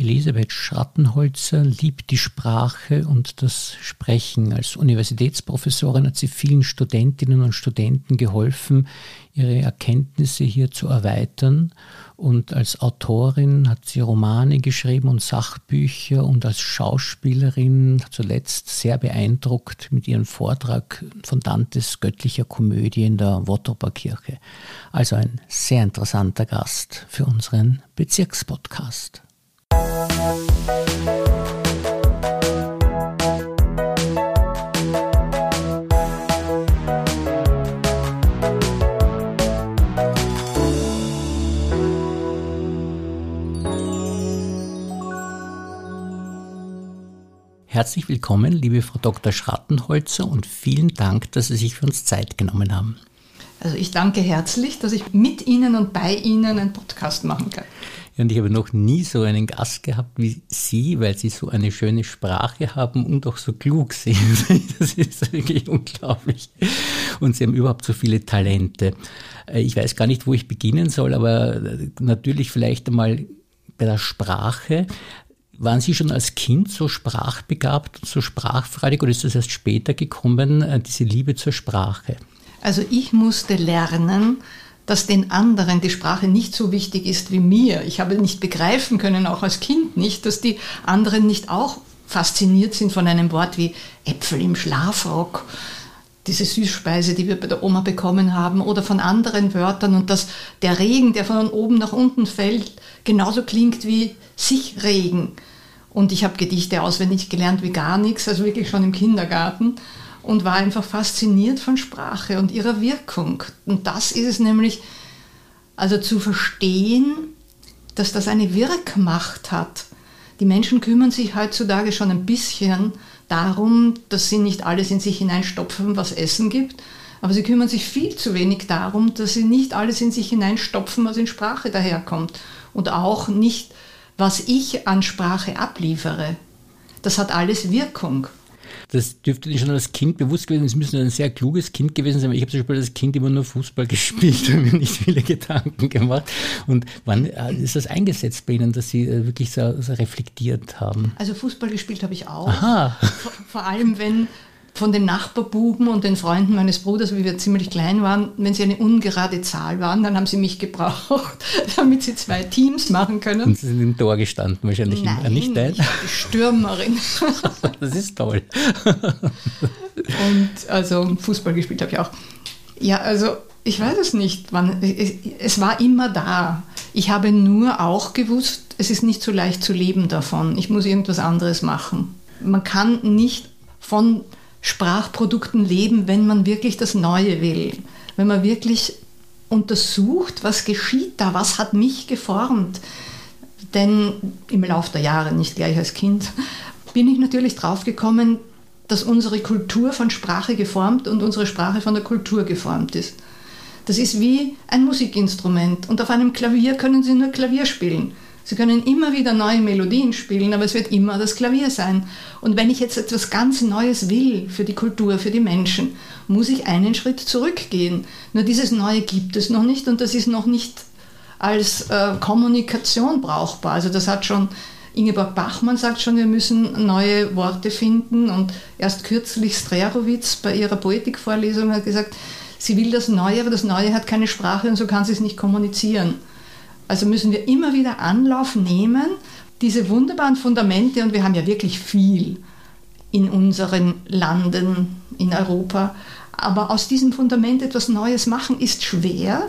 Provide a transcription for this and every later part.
Elisabeth Schrattenholzer liebt die Sprache und das Sprechen. Als Universitätsprofessorin hat sie vielen Studentinnen und Studenten geholfen, ihre Erkenntnisse hier zu erweitern. Und als Autorin hat sie Romane geschrieben und Sachbücher und als Schauspielerin zuletzt sehr beeindruckt mit ihrem Vortrag von Dantes göttlicher Komödie in der Wottroper Kirche. Also ein sehr interessanter Gast für unseren Bezirkspodcast. Herzlich willkommen, liebe Frau Dr. Schrattenholzer, und vielen Dank, dass Sie sich für uns Zeit genommen haben. Also ich danke herzlich, dass ich mit Ihnen und bei Ihnen einen Podcast machen kann. Und ich habe noch nie so einen Gast gehabt wie Sie, weil Sie so eine schöne Sprache haben und auch so klug sind. Das ist wirklich unglaublich. Und Sie haben überhaupt so viele Talente. Äh, ich weiß gar nicht, wo ich beginnen soll, aber äh, natürlich vielleicht einmal bei der Sprache. Waren Sie schon als Kind so sprachbegabt und so sprachfreudig oder ist das erst später gekommen, äh, diese Liebe zur Sprache? Also ich musste lernen, dass den anderen die Sprache nicht so wichtig ist wie mir. Ich habe nicht begreifen können, auch als Kind nicht, dass die anderen nicht auch fasziniert sind von einem Wort wie Äpfel im Schlafrock, diese Süßspeise, die wir bei der Oma bekommen haben, oder von anderen Wörtern und dass der Regen, der von oben nach unten fällt, genauso klingt wie sich Regen. Und ich habe Gedichte auswendig gelernt wie gar nichts, also wirklich schon im Kindergarten und war einfach fasziniert von Sprache und ihrer Wirkung. Und das ist es nämlich, also zu verstehen, dass das eine Wirkmacht hat. Die Menschen kümmern sich heutzutage schon ein bisschen darum, dass sie nicht alles in sich hineinstopfen, was Essen gibt, aber sie kümmern sich viel zu wenig darum, dass sie nicht alles in sich hineinstopfen, was in Sprache daherkommt und auch nicht, was ich an Sprache abliefere. Das hat alles Wirkung. Das dürfte Ihnen schon als Kind bewusst gewesen sein. Sie müssen ein sehr kluges Kind gewesen sein. Ich habe zum Beispiel als Kind immer nur Fußball gespielt und mir nicht viele Gedanken gemacht. Und wann äh, ist das eingesetzt bei Ihnen, dass Sie äh, wirklich so, so reflektiert haben? Also Fußball gespielt habe ich auch. Aha. Vor, vor allem, wenn von den Nachbarbuben und den Freunden meines Bruders, wie wir ziemlich klein waren, wenn sie eine ungerade Zahl waren, dann haben sie mich gebraucht, damit sie zwei Teams machen können. Und sie sind im Tor gestanden wahrscheinlich, Nein, nicht dein? die Stürmerin. das ist toll. und also Fußball gespielt habe ich auch. Ja, also ich weiß es nicht, wann, es war immer da. Ich habe nur auch gewusst, es ist nicht so leicht zu leben davon. Ich muss irgendwas anderes machen. Man kann nicht von Sprachprodukten leben, wenn man wirklich das Neue will, wenn man wirklich untersucht, was geschieht da, was hat mich geformt. Denn im Laufe der Jahre, nicht gleich als Kind, bin ich natürlich draufgekommen, dass unsere Kultur von Sprache geformt und unsere Sprache von der Kultur geformt ist. Das ist wie ein Musikinstrument und auf einem Klavier können Sie nur Klavier spielen. Sie können immer wieder neue Melodien spielen, aber es wird immer das Klavier sein. Und wenn ich jetzt etwas ganz Neues will für die Kultur, für die Menschen, muss ich einen Schritt zurückgehen. Nur dieses Neue gibt es noch nicht und das ist noch nicht als äh, Kommunikation brauchbar. Also das hat schon Ingeborg Bachmann sagt schon, wir müssen neue Worte finden und erst kürzlich Strerowitz bei ihrer Poetikvorlesung hat gesagt, sie will das Neue, aber das Neue hat keine Sprache und so kann sie es nicht kommunizieren. Also müssen wir immer wieder Anlauf nehmen, diese wunderbaren Fundamente, und wir haben ja wirklich viel in unseren Landen, in Europa, aber aus diesem Fundament etwas Neues machen ist schwer,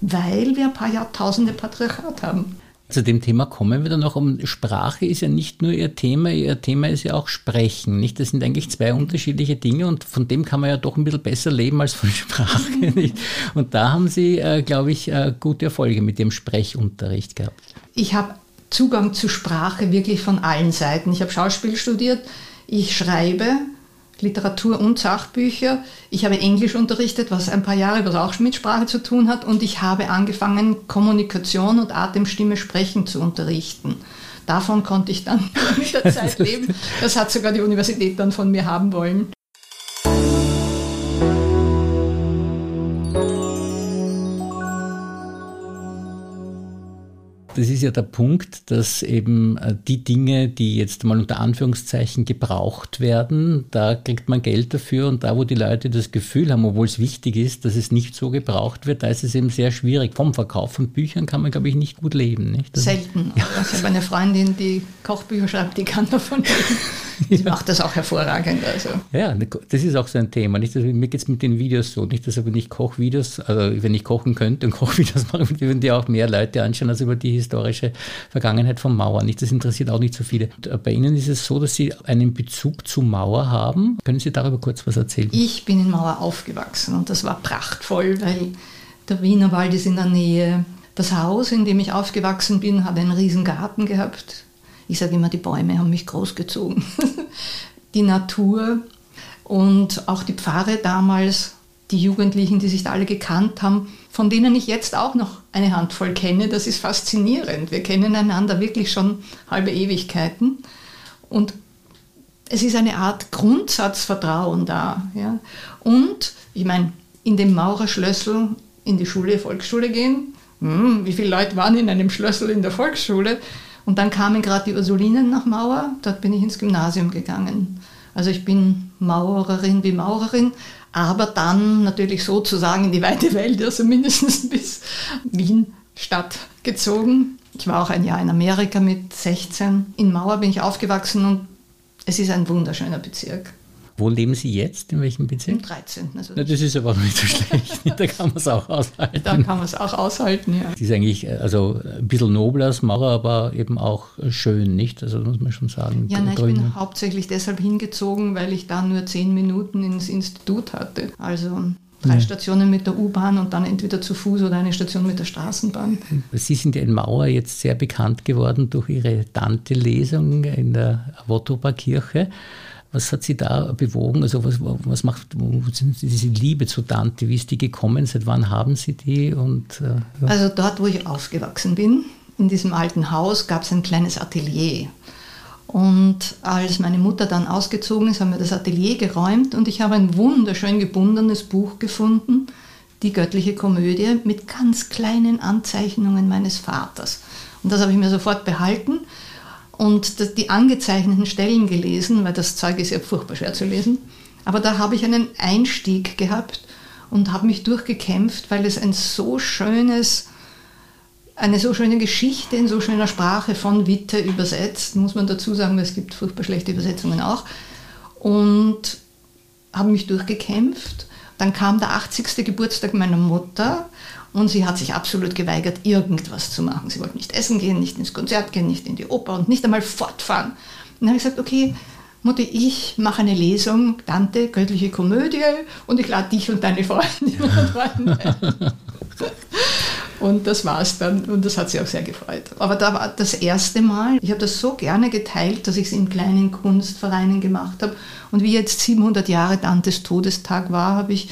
weil wir ein paar Jahrtausende Patriarchat haben. Zu dem Thema kommen wir dann noch. Um Sprache ist ja nicht nur Ihr Thema, Ihr Thema ist ja auch Sprechen. Nicht? Das sind eigentlich zwei unterschiedliche Dinge und von dem kann man ja doch ein bisschen besser leben als von Sprache. Nicht? Und da haben Sie, äh, glaube ich, äh, gute Erfolge mit dem Sprechunterricht gehabt. Ich habe Zugang zu Sprache wirklich von allen Seiten. Ich habe Schauspiel studiert, ich schreibe, Literatur und Sachbücher. Ich habe Englisch unterrichtet, was ein paar Jahre, was auch mit Sprache zu tun hat. Und ich habe angefangen, Kommunikation und Atemstimme sprechen zu unterrichten. Davon konnte ich dann mit der Zeit leben. Das hat sogar die Universität dann von mir haben wollen. Das ist ja der Punkt, dass eben äh, die Dinge, die jetzt mal unter Anführungszeichen gebraucht werden, da kriegt man Geld dafür und da, wo die Leute das Gefühl haben, obwohl es wichtig ist, dass es nicht so gebraucht wird, da ist es eben sehr schwierig. Vom Verkauf von Büchern kann man, glaube ich, nicht gut leben. Nicht? Selten. Ja. Ich habe eine Freundin, die Kochbücher schreibt, die kann davon leben. Sie ja. macht das auch hervorragend. Also. Ja, ne, das ist auch so ein Thema. Nicht? Also, mir geht es mit den Videos so, nicht, dass wenn ich Kochvideos, also wenn ich kochen könnte und Kochvideos machen, würden die auch mehr Leute anschauen als über die historische Vergangenheit von Mauer. Nicht? Das interessiert auch nicht so viele. Und äh, bei Ihnen ist es so, dass Sie einen Bezug zu Mauer haben. Können Sie darüber kurz was erzählen? Ich bin in Mauer aufgewachsen und das war prachtvoll, weil der Wiener Wald ist in der Nähe. Das Haus, in dem ich aufgewachsen bin, hat einen riesen Garten gehabt ich sage immer, die Bäume haben mich großgezogen. die Natur und auch die Pfarre damals, die Jugendlichen, die sich da alle gekannt haben, von denen ich jetzt auch noch eine Handvoll kenne, das ist faszinierend. Wir kennen einander wirklich schon halbe Ewigkeiten. Und es ist eine Art Grundsatzvertrauen da. Ja. Und ich meine, in dem Maurerschlössel in die Schule, Volksschule gehen, hm, wie viele Leute waren in einem Schlössel in der Volksschule? Und dann kamen gerade die Ursulinen nach Mauer, dort bin ich ins Gymnasium gegangen. Also ich bin Maurerin wie Maurerin, aber dann natürlich sozusagen in die weite Welt, also mindestens bis Wien Stadt gezogen. Ich war auch ein Jahr in Amerika mit 16. In Mauer bin ich aufgewachsen und es ist ein wunderschöner Bezirk. Wo leben Sie jetzt? In welchem Bezirk? Im 13. Also Na, das ist aber nicht so schlecht. da kann man es auch aushalten. Da kann man es auch aushalten, ja. Das ist eigentlich also ein bisschen nobler als Mauer, aber eben auch schön, nicht? Also muss man schon sagen. Ja, nein, ich bin hauptsächlich deshalb hingezogen, weil ich da nur zehn Minuten ins Institut hatte. Also drei ja. Stationen mit der U-Bahn und dann entweder zu Fuß oder eine Station mit der Straßenbahn. Sie sind ja in Mauer jetzt sehr bekannt geworden durch Ihre Dante-Lesung in der Wottoba-Kirche. Was hat Sie da bewogen? Also was, was macht, diese Liebe zu Dante? Wie ist die gekommen? Seit wann haben Sie die? Und, äh, ja. Also dort, wo ich aufgewachsen bin, in diesem alten Haus, gab es ein kleines Atelier. Und als meine Mutter dann ausgezogen ist, haben wir das Atelier geräumt und ich habe ein wunderschön gebundenes Buch gefunden, die göttliche Komödie, mit ganz kleinen Anzeichnungen meines Vaters. Und das habe ich mir sofort behalten und die angezeichneten Stellen gelesen, weil das Zeug ist ja furchtbar schwer zu lesen. Aber da habe ich einen Einstieg gehabt und habe mich durchgekämpft, weil es ein so schönes, eine so schöne Geschichte in so schöner Sprache von Witte übersetzt, muss man dazu sagen, es gibt furchtbar schlechte Übersetzungen auch. Und habe mich durchgekämpft. Dann kam der 80. Geburtstag meiner Mutter und sie hat sich absolut geweigert, irgendwas zu machen. Sie wollte nicht essen gehen, nicht ins Konzert gehen, nicht in die Oper und nicht einmal fortfahren. Und dann habe ich gesagt, okay, Mutti, ich mache eine Lesung, Dante, göttliche Komödie, und ich lade dich und deine Freundinnen und Freunde ein. Und das war es dann und das hat sie auch sehr gefreut. Aber da war das erste Mal, ich habe das so gerne geteilt, dass ich es in kleinen Kunstvereinen gemacht habe. Und wie jetzt 700 Jahre Dantes Todestag war, habe ich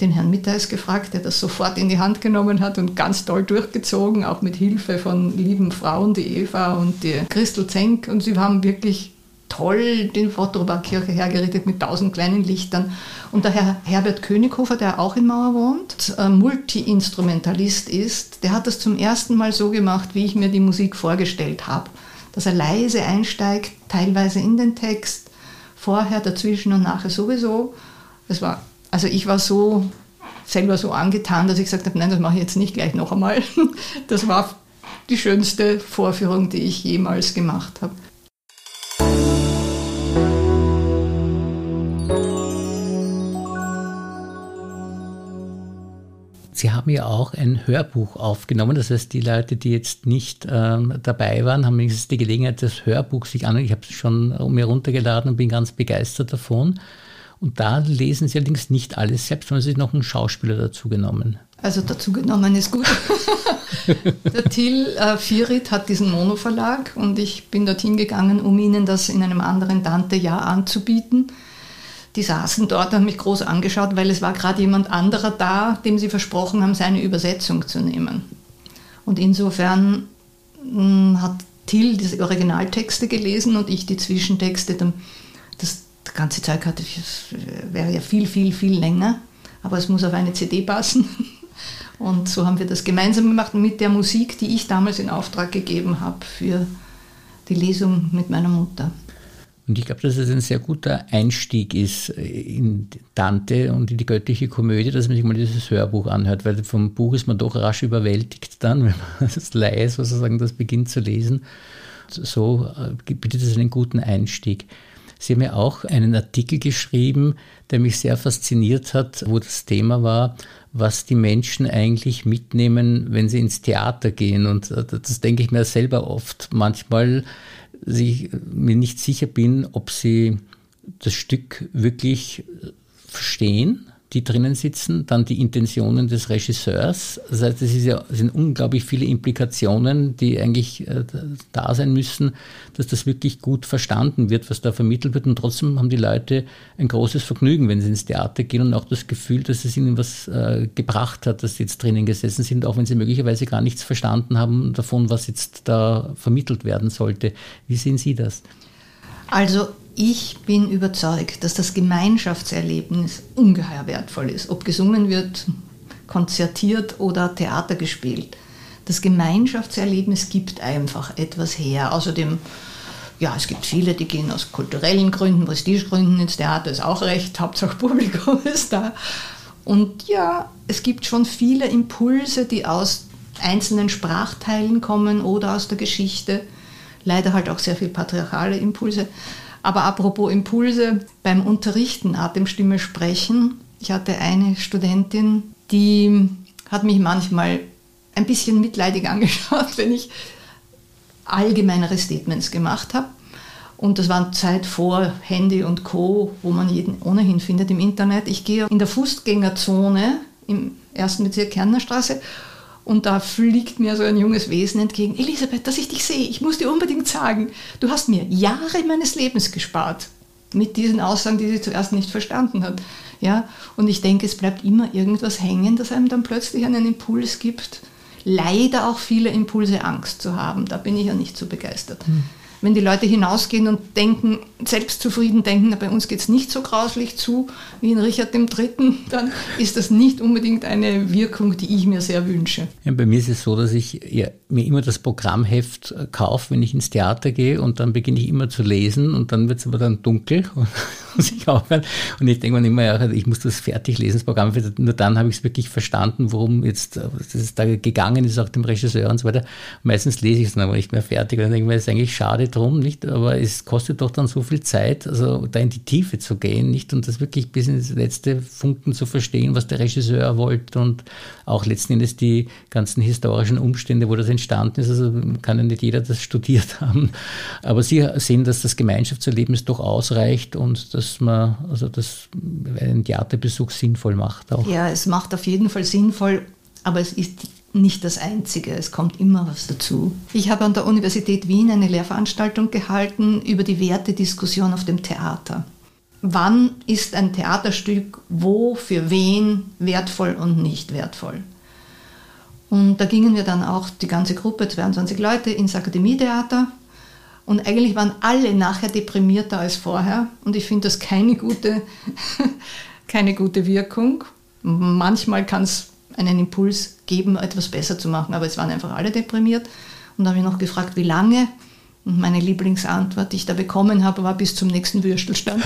den Herrn Mitteis gefragt, der das sofort in die Hand genommen hat und ganz toll durchgezogen, auch mit Hilfe von lieben Frauen, die Eva und die Christel Zenk. Und sie haben wirklich toll den Fotobarkirche hergerichtet mit tausend kleinen Lichtern. Und der Herr Herbert Könighofer, der auch in Mauer wohnt, äh, Multi-Instrumentalist ist, der hat das zum ersten Mal so gemacht, wie ich mir die Musik vorgestellt habe. Dass er leise einsteigt, teilweise in den Text, vorher, dazwischen und nachher sowieso. Das war also ich war so selber so angetan, dass ich gesagt habe, nein, das mache ich jetzt nicht gleich noch einmal. Das war die schönste Vorführung, die ich jemals gemacht habe. Sie haben ja auch ein Hörbuch aufgenommen. Das heißt, die Leute, die jetzt nicht ähm, dabei waren, haben wenigstens die Gelegenheit, das Hörbuch sich an. Ich habe es schon mir runtergeladen und bin ganz begeistert davon. Und da lesen Sie allerdings nicht alles selbst, sondern Sie noch einen Schauspieler dazu genommen. Also dazu genommen ist gut. der Till äh, Firit hat diesen Mono-Verlag und ich bin dorthin gegangen, um ihnen das in einem anderen Dante-Jahr anzubieten. Die saßen dort und haben mich groß angeschaut, weil es war gerade jemand anderer da, dem sie versprochen haben, seine Übersetzung zu nehmen. Und insofern mh, hm, hat Till diese Originaltexte gelesen und ich die Zwischentexte. Das das ganze Zeug hatte, wäre ja viel, viel, viel länger, aber es muss auf eine CD passen. Und so haben wir das gemeinsam gemacht mit der Musik, die ich damals in Auftrag gegeben habe für die Lesung mit meiner Mutter. Und ich glaube, dass es ein sehr guter Einstieg ist in Dante und in die göttliche Komödie, dass man sich mal dieses Hörbuch anhört, weil vom Buch ist man doch rasch überwältigt dann, wenn man das Leis sozusagen das beginnt zu lesen. So äh, bietet es einen guten Einstieg. Sie haben ja auch einen Artikel geschrieben, der mich sehr fasziniert hat, wo das Thema war, was die Menschen eigentlich mitnehmen, wenn sie ins Theater gehen. Und äh, das denke ich mir selber oft. Manchmal ich mir nicht sicher bin, ob sie das Stück wirklich verstehen die drinnen sitzen, dann die Intentionen des Regisseurs. Das heißt, es ja, sind unglaublich viele Implikationen, die eigentlich äh, da sein müssen, dass das wirklich gut verstanden wird, was da vermittelt wird. Und trotzdem haben die Leute ein großes Vergnügen, wenn sie ins Theater gehen und auch das Gefühl, dass es ihnen was äh, gebracht hat, dass sie jetzt drinnen gesessen sind, auch wenn sie möglicherweise gar nichts verstanden haben davon, was jetzt da vermittelt werden sollte. Wie sehen Sie das? Also ich bin überzeugt, dass das Gemeinschaftserlebnis ungeheuer wertvoll ist, ob gesungen wird, konzertiert oder Theater gespielt. Das Gemeinschaftserlebnis gibt einfach etwas her. Außerdem, ja, es gibt viele, die gehen aus kulturellen Gründen, Prestigegründen ins Theater, ist auch recht, Hauptsache Publikum ist da. Und ja, es gibt schon viele Impulse, die aus einzelnen Sprachteilen kommen oder aus der Geschichte. Leider halt auch sehr viel patriarchale Impulse. Aber apropos Impulse, beim Unterrichten Atemstimme sprechen, ich hatte eine Studentin, die hat mich manchmal ein bisschen mitleidig angeschaut, wenn ich allgemeinere Statements gemacht habe. Und das war Zeit vor Handy und Co., wo man jeden ohnehin findet im Internet. Ich gehe in der Fußgängerzone im ersten Bezirk Kernerstraße und da fliegt mir so ein junges Wesen entgegen. Elisabeth, dass ich dich sehe, ich muss dir unbedingt sagen, du hast mir Jahre meines Lebens gespart. Mit diesen Aussagen, die sie zuerst nicht verstanden hat. Ja? Und ich denke, es bleibt immer irgendwas hängen, das einem dann plötzlich einen Impuls gibt. Leider auch viele Impulse, Angst zu haben. Da bin ich ja nicht so begeistert. Hm wenn die Leute hinausgehen und denken, selbstzufrieden denken, bei uns geht es nicht so grauslich zu wie in Richard III., dann ist das nicht unbedingt eine Wirkung, die ich mir sehr wünsche. Ja, bei mir ist es so, dass ich ja, mir immer das Programmheft äh, kaufe, wenn ich ins Theater gehe und dann beginne ich immer zu lesen und dann wird es aber dann dunkel und muss ich aufhören. Und ich denke mir immer, ja, ich muss das fertig lesen, das Programm. Nur dann habe ich es wirklich verstanden, worum jetzt äh, das da gegangen ist, auch dem Regisseur und so weiter. Meistens lese ich es dann aber nicht mehr fertig. Und dann denke ich mir, es ist eigentlich schade, drum, nicht? Aber es kostet doch dann so viel Zeit, also da in die Tiefe zu gehen, nicht? Und das wirklich bis ins letzte Funken zu verstehen, was der Regisseur wollte und auch letzten Endes die ganzen historischen Umstände, wo das entstanden ist. Also kann ja nicht jeder das studiert haben. Aber Sie sehen, dass das Gemeinschaftserlebnis doch ausreicht und dass man, also das einen Theaterbesuch sinnvoll macht auch. Ja, es macht auf jeden Fall sinnvoll, aber es ist nicht das Einzige, es kommt immer was dazu. Ich habe an der Universität Wien eine Lehrveranstaltung gehalten über die Wertediskussion auf dem Theater. Wann ist ein Theaterstück wo, für wen wertvoll und nicht wertvoll? Und da gingen wir dann auch die ganze Gruppe, 22 Leute, ins Akademietheater. Und eigentlich waren alle nachher deprimierter als vorher. Und ich finde das keine gute, keine gute Wirkung. Manchmal kann es einen Impuls geben, etwas besser zu machen. Aber es waren einfach alle deprimiert. Und da habe ich noch gefragt, wie lange. Und meine Lieblingsantwort, die ich da bekommen habe, war bis zum nächsten Würstelstand.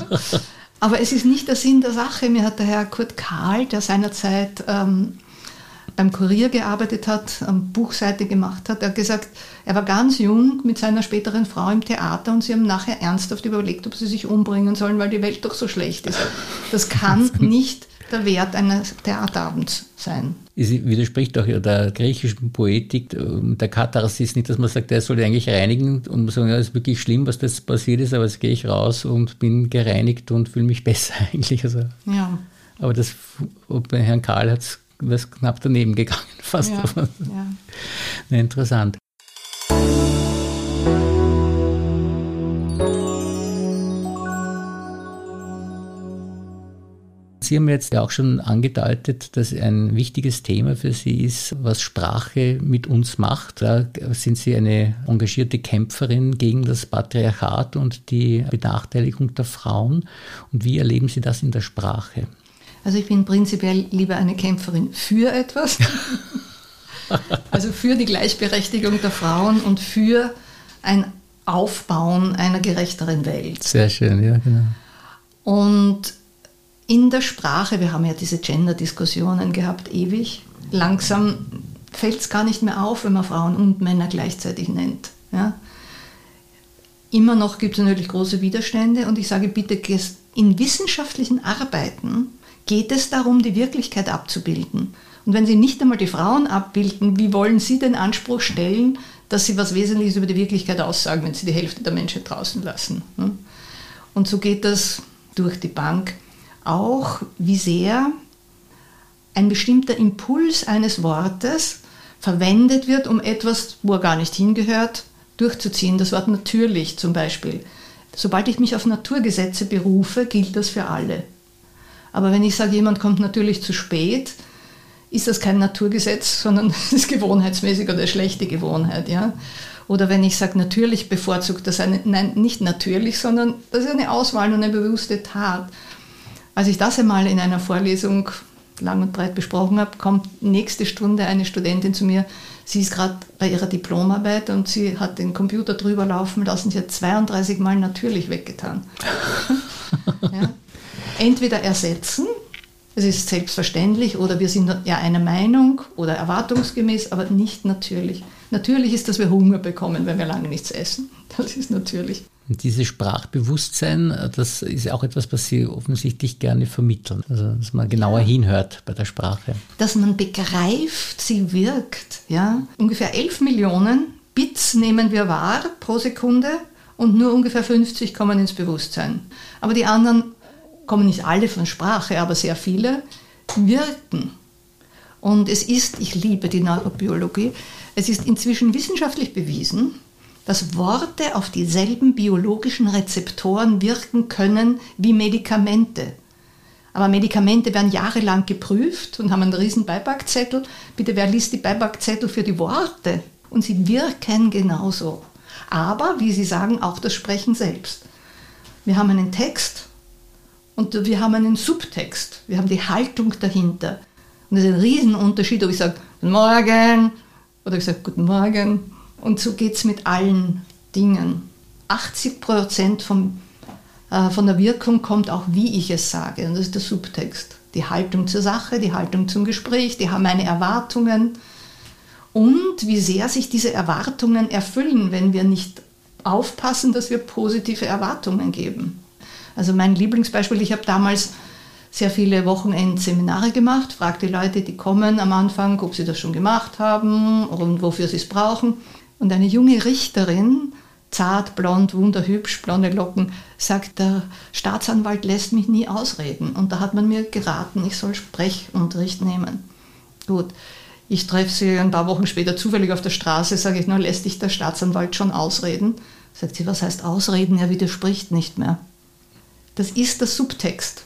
Aber es ist nicht der Sinn der Sache. Mir hat der Herr Kurt Karl, der seinerzeit ähm, beim Kurier gearbeitet hat, am Buchseite gemacht hat, er hat gesagt, er war ganz jung mit seiner späteren Frau im Theater und sie haben nachher ernsthaft überlegt, ob sie sich umbringen sollen, weil die Welt doch so schlecht ist. Das kann nicht der Wert eines Theaterabends sein. Es widerspricht auch der griechischen Poetik, ähm, der Katharsis nicht, dass man sagt, der soll eigentlich reinigen und man sagt, ja, es ist wirklich schlimm, was das passiert ist, aber jetzt gehe ich raus und bin gereinigt und fühle mich besser eigentlich. Also, ja. Aber das, bei Herrn Karl hat es knapp daneben gegangen, fast. Ja, ja. interessant. Sie haben jetzt ja auch schon angedeutet, dass ein wichtiges Thema für Sie ist, was Sprache mit uns macht. Da sind Sie eine engagierte Kämpferin gegen das Patriarchat und die Benachteiligung der Frauen. Und wie erleben Sie das in der Sprache? Also ich bin prinzipiell lieber eine Kämpferin für etwas, also für die Gleichberechtigung der Frauen und für ein Aufbauen einer gerechteren Welt. Sehr schön, ja, genau. Und in der Sprache, wir haben ja diese Gender-Diskussionen gehabt, ewig, langsam fällt es gar nicht mehr auf, wenn man Frauen und Männer gleichzeitig nennt. Ja? Immer noch gibt es natürlich große Widerstände und ich sage bitte, in wissenschaftlichen Arbeiten geht es darum, die Wirklichkeit abzubilden. Und wenn Sie nicht einmal die Frauen abbilden, wie wollen Sie den Anspruch stellen, dass Sie was Wesentliches über die Wirklichkeit aussagen, wenn Sie die Hälfte der Menschen draußen lassen? Und so geht das durch die Bank auch, wie sehr ein bestimmter Impuls eines Wortes verwendet wird, um etwas, wo er gar nicht hingehört, durchzuziehen. Das Wort natürlich zum Beispiel. Sobald ich mich auf Naturgesetze berufe, gilt das für alle. Aber wenn ich sage, jemand kommt natürlich zu spät, ist das kein Naturgesetz, sondern es ist gewohnheitsmäßig oder schlechte Gewohnheit. Ja? Oder wenn ich sage, natürlich bevorzugt das eine, nein, nicht natürlich, sondern das ist eine Auswahl und eine bewusste Tat. Als ich das einmal in einer Vorlesung lang und breit besprochen habe, kommt nächste Stunde eine Studentin zu mir. Sie ist gerade bei ihrer Diplomarbeit und sie hat den Computer drüber laufen lassen. Sie hat 32 Mal natürlich weggetan. ja. Entweder ersetzen, es ist selbstverständlich, oder wir sind ja einer Meinung oder erwartungsgemäß, aber nicht natürlich. Natürlich ist, dass wir Hunger bekommen, wenn wir lange nichts essen. Das ist natürlich. Und dieses Sprachbewusstsein, das ist auch etwas, was Sie offensichtlich gerne vermitteln. Also, dass man genauer ja. hinhört bei der Sprache. Dass man begreift, sie wirkt. Ja? Ungefähr 11 Millionen Bits nehmen wir wahr pro Sekunde und nur ungefähr 50 kommen ins Bewusstsein. Aber die anderen kommen nicht alle von Sprache, aber sehr viele wirken. Und es ist, ich liebe die Neurobiologie, es ist inzwischen wissenschaftlich bewiesen, dass Worte auf dieselben biologischen Rezeptoren wirken können wie Medikamente. Aber Medikamente werden jahrelang geprüft und haben einen riesen Beipackzettel. Bitte, wer liest die Beipackzettel für die Worte? Und sie wirken genauso. Aber, wie Sie sagen, auch das Sprechen selbst. Wir haben einen Text und wir haben einen Subtext. Wir haben die Haltung dahinter. Und das ist ein Riesenunterschied, ob ich sage, Guten Morgen oder ich sage Guten Morgen und so geht es mit allen Dingen. 80 Prozent vom, äh, von der Wirkung kommt auch, wie ich es sage. Und das ist der Subtext. Die Haltung zur Sache, die Haltung zum Gespräch, die meine Erwartungen. Und wie sehr sich diese Erwartungen erfüllen, wenn wir nicht aufpassen, dass wir positive Erwartungen geben. Also mein Lieblingsbeispiel, ich habe damals sehr viele Wochenendseminare gemacht, fragte Leute, die kommen am Anfang, ob sie das schon gemacht haben und wofür sie es brauchen. Und eine junge Richterin, zart, blond, wunderhübsch, blonde Locken, sagt, der Staatsanwalt lässt mich nie ausreden. Und da hat man mir geraten, ich soll Sprechunterricht nehmen. Gut, ich treffe sie ein paar Wochen später zufällig auf der Straße, sage ich, na, lässt dich der Staatsanwalt schon ausreden? Sagt sie, was heißt ausreden? Er widerspricht nicht mehr. Das ist der Subtext.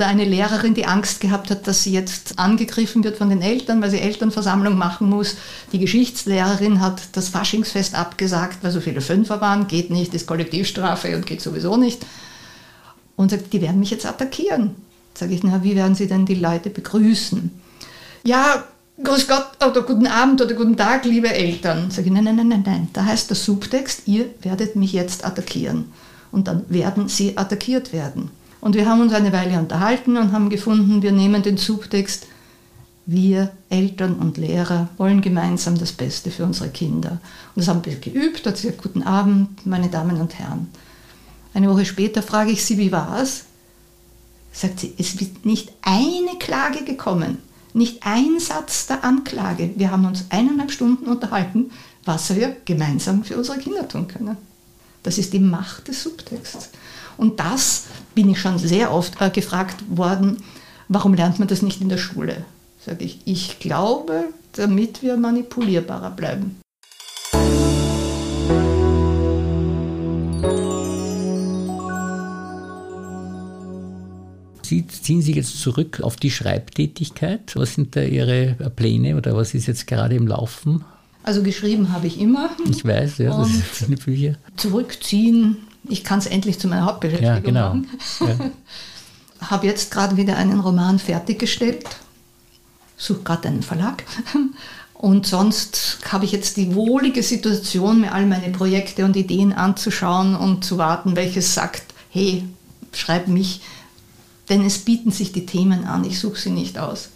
Oder eine Lehrerin, die Angst gehabt hat, dass sie jetzt angegriffen wird von den Eltern, weil sie Elternversammlung machen muss. Die Geschichtslehrerin hat das Faschingsfest abgesagt, weil so viele Fünfer waren, geht nicht, ist Kollektivstrafe und geht sowieso nicht. Und sagt, die werden mich jetzt attackieren. Sage ich, na, wie werden Sie denn die Leute begrüßen? Ja, Grüß Gott oder guten Abend oder guten Tag, liebe Eltern. Sage ich, nein, nein, nein, nein, nein. Da heißt der Subtext, ihr werdet mich jetzt attackieren. Und dann werden sie attackiert werden. Und wir haben uns eine Weile unterhalten und haben gefunden, wir nehmen den Subtext, wir Eltern und Lehrer wollen gemeinsam das Beste für unsere Kinder. Und das haben wir geübt, hat gesagt, guten Abend, meine Damen und Herren. Eine Woche später frage ich sie, wie war es? Sagt sie, es ist nicht eine Klage gekommen, nicht ein Satz der Anklage. Wir haben uns eineinhalb Stunden unterhalten, was wir gemeinsam für unsere Kinder tun können. Das ist die Macht des Subtexts. Und das bin ich schon sehr oft äh, gefragt worden, warum lernt man das nicht in der Schule? Sage ich, ich glaube, damit wir manipulierbarer bleiben. Sie ziehen sich jetzt zurück auf die Schreibtätigkeit. Was sind da Ihre Pläne oder was ist jetzt gerade im Laufen? Also geschrieben habe ich immer. Ich weiß, ja, das sind Bücher. Zurückziehen ich kann es endlich zu meiner Hauptbeschäftigung ja, genau. machen. Ja. habe jetzt gerade wieder einen Roman fertiggestellt, suche gerade einen Verlag. Und sonst habe ich jetzt die wohlige Situation, mir all meine Projekte und Ideen anzuschauen und zu warten, welches sagt, hey, schreib mich, denn es bieten sich die Themen an, ich suche sie nicht aus.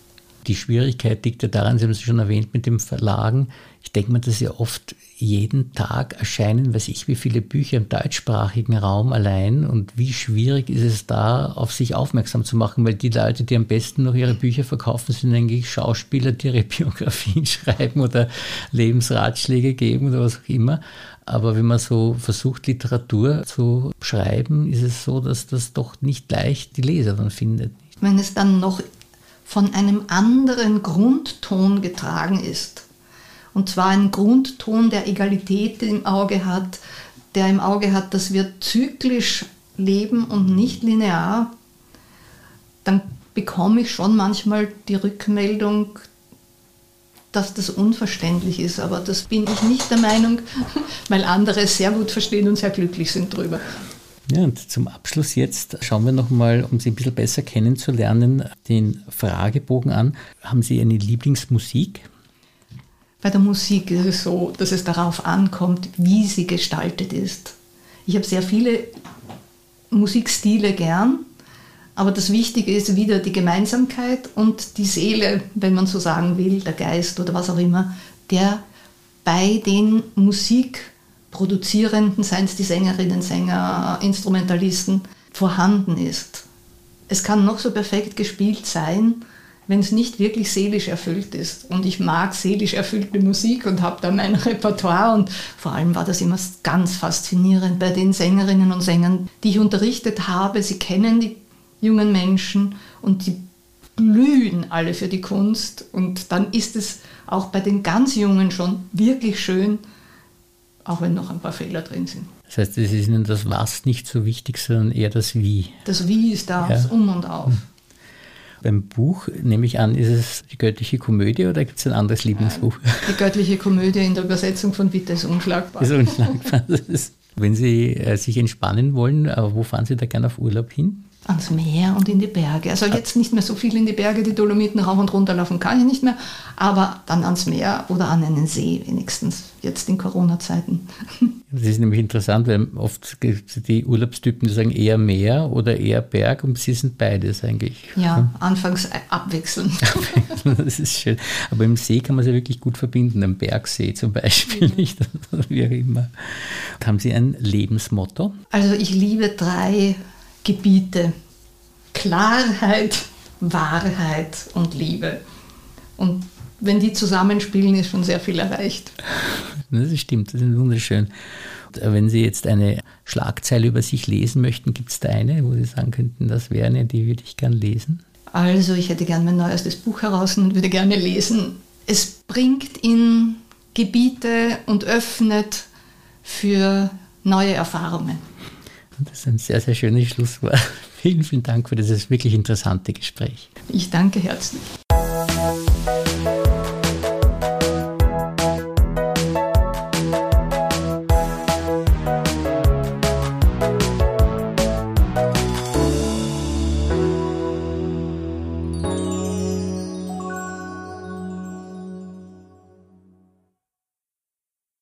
Die Schwierigkeit liegt ja daran, Sie haben es schon erwähnt, mit dem Verlagen. Ich denke mir, dass ja oft jeden Tag erscheinen, weiß ich, wie viele Bücher im deutschsprachigen Raum allein und wie schwierig ist es da, auf sich aufmerksam zu machen, weil die Leute, die am besten noch ihre Bücher verkaufen, sind eigentlich Schauspieler, die ihre Biografien schreiben oder Lebensratschläge geben oder was auch immer. Aber wenn man so versucht, Literatur zu schreiben, ist es so, dass das doch nicht leicht die Leser dann findet. Wenn es dann noch von einem anderen Grundton getragen ist, und zwar ein Grundton, der Egalität im Auge hat, der im Auge hat, dass wir zyklisch leben und nicht linear, dann bekomme ich schon manchmal die Rückmeldung, dass das unverständlich ist. Aber das bin ich nicht der Meinung, weil andere sehr gut verstehen und sehr glücklich sind drüber. Ja, und zum Abschluss jetzt schauen wir nochmal, um Sie ein bisschen besser kennenzulernen, den Fragebogen an. Haben Sie eine Lieblingsmusik? Bei der Musik ist es so, dass es darauf ankommt, wie sie gestaltet ist. Ich habe sehr viele Musikstile gern, aber das Wichtige ist wieder die Gemeinsamkeit und die Seele, wenn man so sagen will, der Geist oder was auch immer, der bei den Musikproduzierenden, seien es die Sängerinnen, Sänger, Instrumentalisten, vorhanden ist. Es kann noch so perfekt gespielt sein, wenn es nicht wirklich seelisch erfüllt ist. Und ich mag seelisch erfüllte Musik und habe da mein Repertoire. Und vor allem war das immer ganz faszinierend bei den Sängerinnen und Sängern, die ich unterrichtet habe. Sie kennen die jungen Menschen und die blühen alle für die Kunst. Und dann ist es auch bei den ganz Jungen schon wirklich schön, auch wenn noch ein paar Fehler drin sind. Das heißt, es ist Ihnen das Was nicht so wichtig, sondern eher das Wie. Das Wie ist da, ja. um und auf. Hm. Beim Buch, nehme ich an, ist es die göttliche Komödie oder gibt es ein anderes Lieblingsbuch? Die göttliche Komödie in der Übersetzung von Witte ist unschlagbar. Ist unschlagbar. wenn Sie äh, sich entspannen wollen, äh, wo fahren Sie da gerne auf Urlaub hin? Ans Meer und in die Berge. Also jetzt nicht mehr so viel in die Berge, die Dolomiten rauf und runter laufen kann ich nicht mehr, aber dann ans Meer oder an einen See wenigstens, jetzt in Corona-Zeiten. Das ist nämlich interessant, weil oft gibt es die Urlaubstypen, die sagen eher Meer oder eher Berg und sie sind beides eigentlich. Ja, hm? anfangs abwechseln. das ist schön. Aber im See kann man es ja wirklich gut verbinden, am Bergsee zum Beispiel, mhm. nicht? Wie auch immer. Haben Sie ein Lebensmotto? Also ich liebe drei Gebiete. Klarheit, Wahrheit und Liebe. Und wenn die zusammenspielen, ist schon sehr viel erreicht. Das stimmt, das ist wunderschön. Wenn Sie jetzt eine Schlagzeile über sich lesen möchten, gibt es da eine, wo Sie sagen könnten, das wäre eine, die würde ich gerne lesen? Also, ich hätte gerne mein neuestes Buch heraus und würde gerne lesen. Es bringt in Gebiete und öffnet für neue Erfahrungen. Das ist ein sehr, sehr schönes Schlusswort. Vielen, vielen Dank für dieses wirklich interessante Gespräch. Ich danke herzlich.